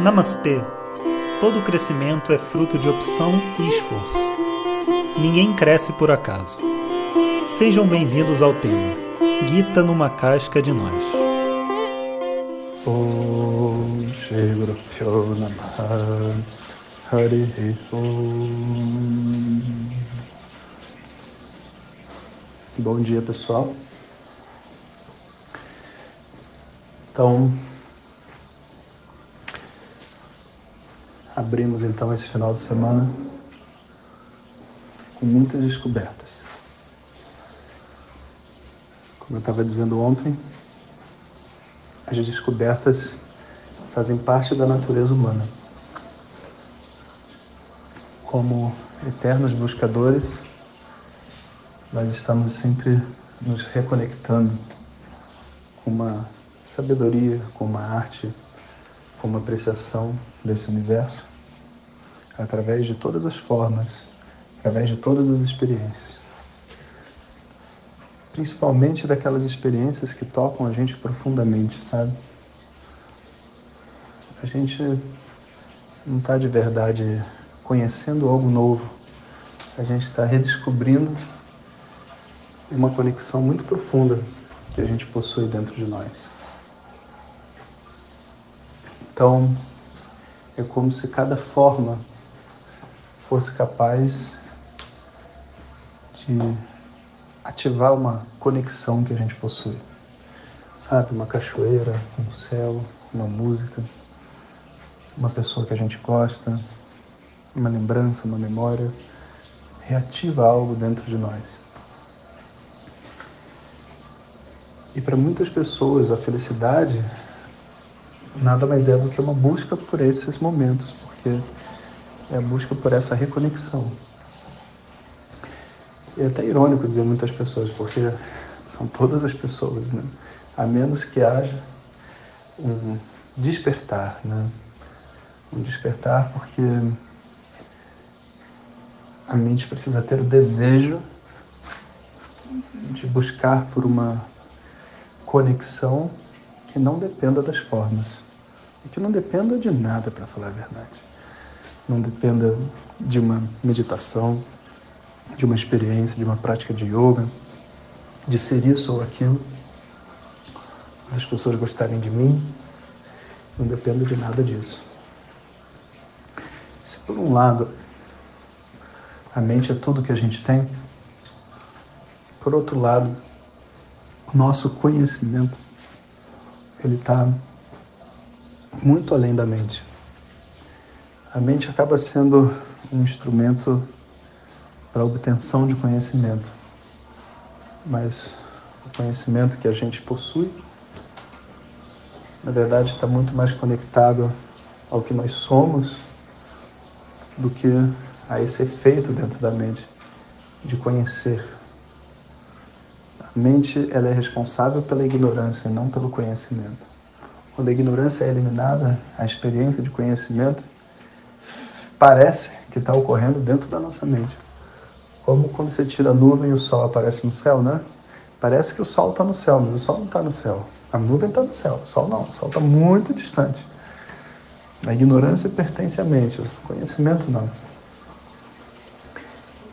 Namastê! Todo crescimento é fruto de opção e esforço. Ninguém cresce por acaso. Sejam bem-vindos ao tema Gita numa casca de nós. Bom dia, pessoal. Então, abrimos então esse final de semana com muitas descobertas. Como eu estava dizendo ontem, as descobertas fazem parte da natureza humana. Como eternos buscadores, nós estamos sempre nos reconectando com uma sabedoria, com uma arte, com uma apreciação desse universo através de todas as formas, através de todas as experiências. Principalmente daquelas experiências que tocam a gente profundamente, sabe? A gente não está de verdade conhecendo algo novo, a gente está redescobrindo uma conexão muito profunda que a gente possui dentro de nós. Então, é como se cada forma fosse capaz de ativar uma conexão que a gente possui. Sabe, uma cachoeira, um céu, uma música, uma pessoa que a gente gosta, uma lembrança, uma memória, reativa algo dentro de nós. E para muitas pessoas a felicidade nada mais é do que uma busca por esses momentos, porque é a busca por essa reconexão. E é até irônico dizer muitas pessoas, porque são todas as pessoas, né? A menos que haja um despertar, né? Um despertar porque a mente precisa ter o desejo de buscar por uma conexão que não dependa das formas e que não dependa de nada, para falar a verdade não dependa de uma meditação, de uma experiência, de uma prática de yoga, de ser isso ou aquilo, das pessoas gostarem de mim, não dependa de nada disso. Se por um lado a mente é tudo que a gente tem, por outro lado, o nosso conhecimento ele está muito além da mente a mente acaba sendo um instrumento para obtenção de conhecimento. Mas o conhecimento que a gente possui, na verdade, está muito mais conectado ao que nós somos do que a esse efeito dentro da mente de conhecer. A mente ela é responsável pela ignorância e não pelo conhecimento. Quando a ignorância é eliminada, a experiência de conhecimento parece que está ocorrendo dentro da nossa mente. Como quando você tira a nuvem e o sol aparece no céu, né? Parece que o sol está no céu, mas o sol não está no céu. A nuvem está no céu, o sol não, o sol está muito distante. A ignorância pertence à mente, o conhecimento não.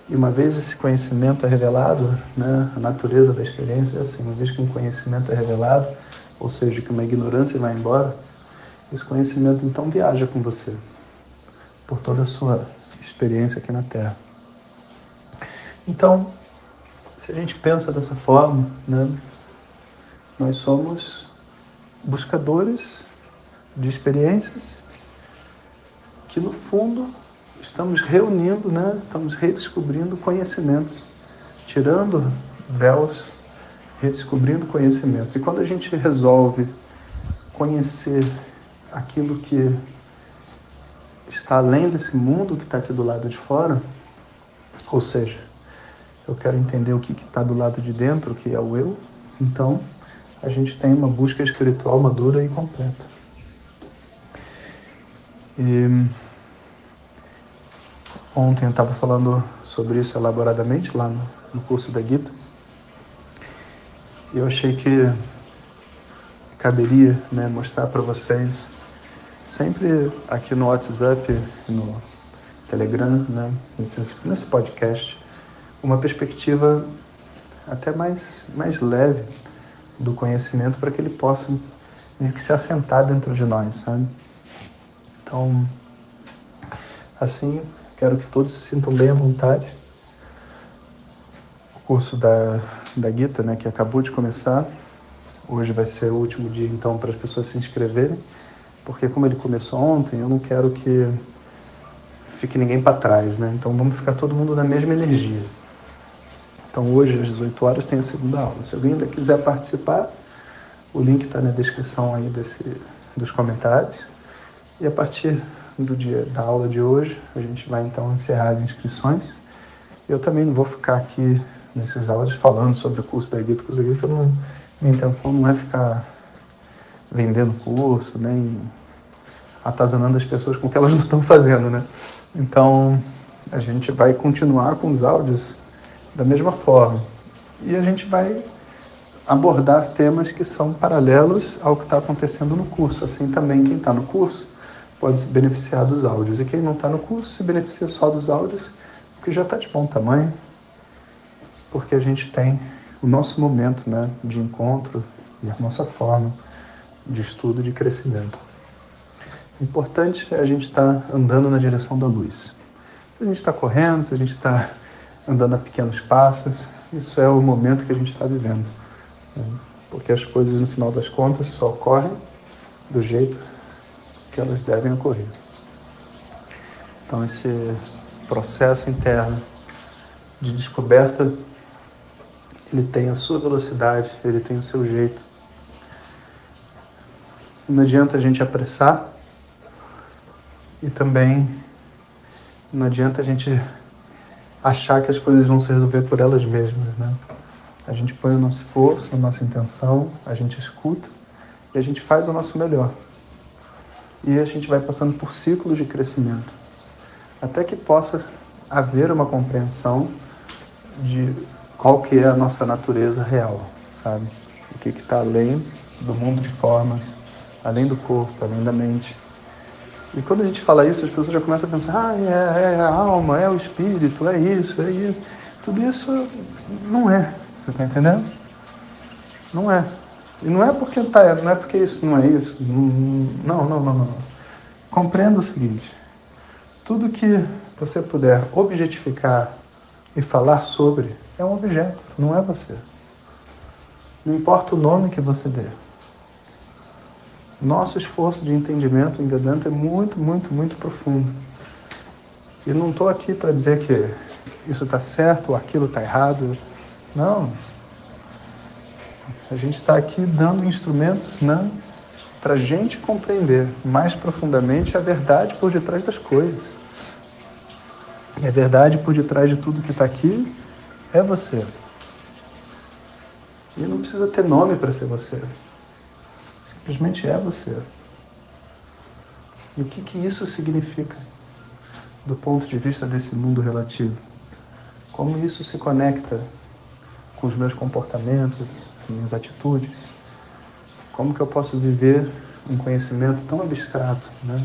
E uma vez esse conhecimento é revelado, né, a natureza da experiência é assim, uma vez que um conhecimento é revelado, ou seja, que uma ignorância vai embora, esse conhecimento então viaja com você por toda a sua experiência aqui na Terra. Então, se a gente pensa dessa forma, né, nós somos buscadores de experiências que, no fundo, estamos reunindo, né, estamos redescobrindo conhecimentos, tirando véus, redescobrindo conhecimentos. E quando a gente resolve conhecer aquilo que está além desse mundo que está aqui do lado de fora, ou seja, eu quero entender o que está do lado de dentro, que é o eu, então a gente tem uma busca espiritual madura e completa. E ontem eu estava falando sobre isso elaboradamente lá no, no curso da Gita. Eu achei que caberia né, mostrar para vocês sempre aqui no WhatsApp, no Telegram, né, nesse, nesse podcast, uma perspectiva até mais, mais leve do conhecimento para que ele possa meio que se assentar dentro de nós, sabe? Então, assim, quero que todos se sintam bem à vontade. O curso da, da Gita, né, que acabou de começar, hoje vai ser o último dia, então, para as pessoas se inscreverem, porque como ele começou ontem, eu não quero que fique ninguém para trás, né? Então vamos ficar todo mundo na mesma energia. Então hoje às 18 horas tem a segunda aula. Se alguém ainda quiser participar, o link está na descrição aí desse, dos comentários. E a partir do dia da aula de hoje, a gente vai então encerrar as inscrições. Eu também não vou ficar aqui nesses áudios falando sobre o curso da Guia Curso da Guia, não, minha intenção não é ficar vendendo curso, nem atazanando as pessoas com o que elas não estão fazendo, né? Então, a gente vai continuar com os áudios da mesma forma. E a gente vai abordar temas que são paralelos ao que está acontecendo no curso. Assim também quem está no curso pode se beneficiar dos áudios. E quem não está no curso se beneficia só dos áudios, porque já está de bom tamanho, porque a gente tem o nosso momento né, de encontro e a nossa forma de estudo e de crescimento. O importante é a gente estar tá andando na direção da luz. Se a gente está correndo, se a gente está andando a pequenos passos, isso é o momento que a gente está vivendo. Né? Porque as coisas, no final das contas, só ocorrem do jeito que elas devem ocorrer. Então, esse processo interno de descoberta, ele tem a sua velocidade, ele tem o seu jeito. Não adianta a gente apressar, e também não adianta a gente achar que as coisas vão se resolver por elas mesmas, né? A gente põe o nosso esforço, a nossa intenção, a gente escuta e a gente faz o nosso melhor. E a gente vai passando por ciclos de crescimento, até que possa haver uma compreensão de qual que é a nossa natureza real, sabe? O que está além do mundo de formas, além do corpo, além da mente. E quando a gente fala isso, as pessoas já começam a pensar, ah, é, é a alma, é o espírito, é isso, é isso. Tudo isso não é, você está entendendo? Não é. E não é porque tá, não é porque isso não é isso. Não, não, não, não. Compreenda o seguinte: tudo que você puder objetificar e falar sobre é um objeto, não é você. Não importa o nome que você dê. Nosso esforço de entendimento em Vedanta é muito, muito, muito profundo. E não estou aqui para dizer que isso está certo ou aquilo está errado. Não. A gente está aqui dando instrumentos né, para a gente compreender mais profundamente a verdade por detrás das coisas. E a verdade por detrás de tudo que está aqui é você. E não precisa ter nome para ser você. Simplesmente é você. E o que, que isso significa do ponto de vista desse mundo relativo? Como isso se conecta com os meus comportamentos, minhas atitudes? Como que eu posso viver um conhecimento tão abstrato, né?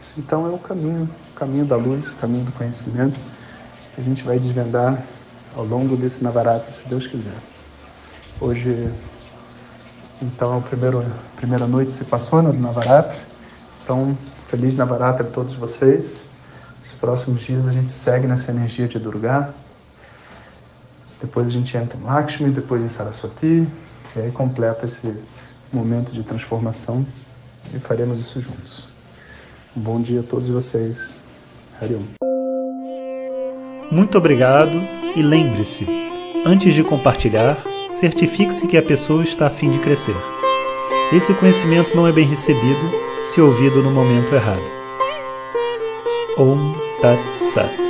Isso então é o caminho, o caminho da luz, o caminho do conhecimento que a gente vai desvendar ao longo desse Navarata, se Deus quiser. Hoje então, a primeira, a primeira noite se passou no Navaratri. Então, feliz Navaratri a todos vocês. Nos próximos dias a gente segue nessa energia de Durga. Depois a gente entra em Lakshmi, depois em Saraswati. E aí completa esse momento de transformação e faremos isso juntos. Bom dia a todos vocês. Hariom. Muito obrigado e lembre-se, antes de compartilhar, certifique-se que a pessoa está a fim de crescer. Esse conhecimento não é bem recebido se ouvido no momento errado. Om Tat Sat.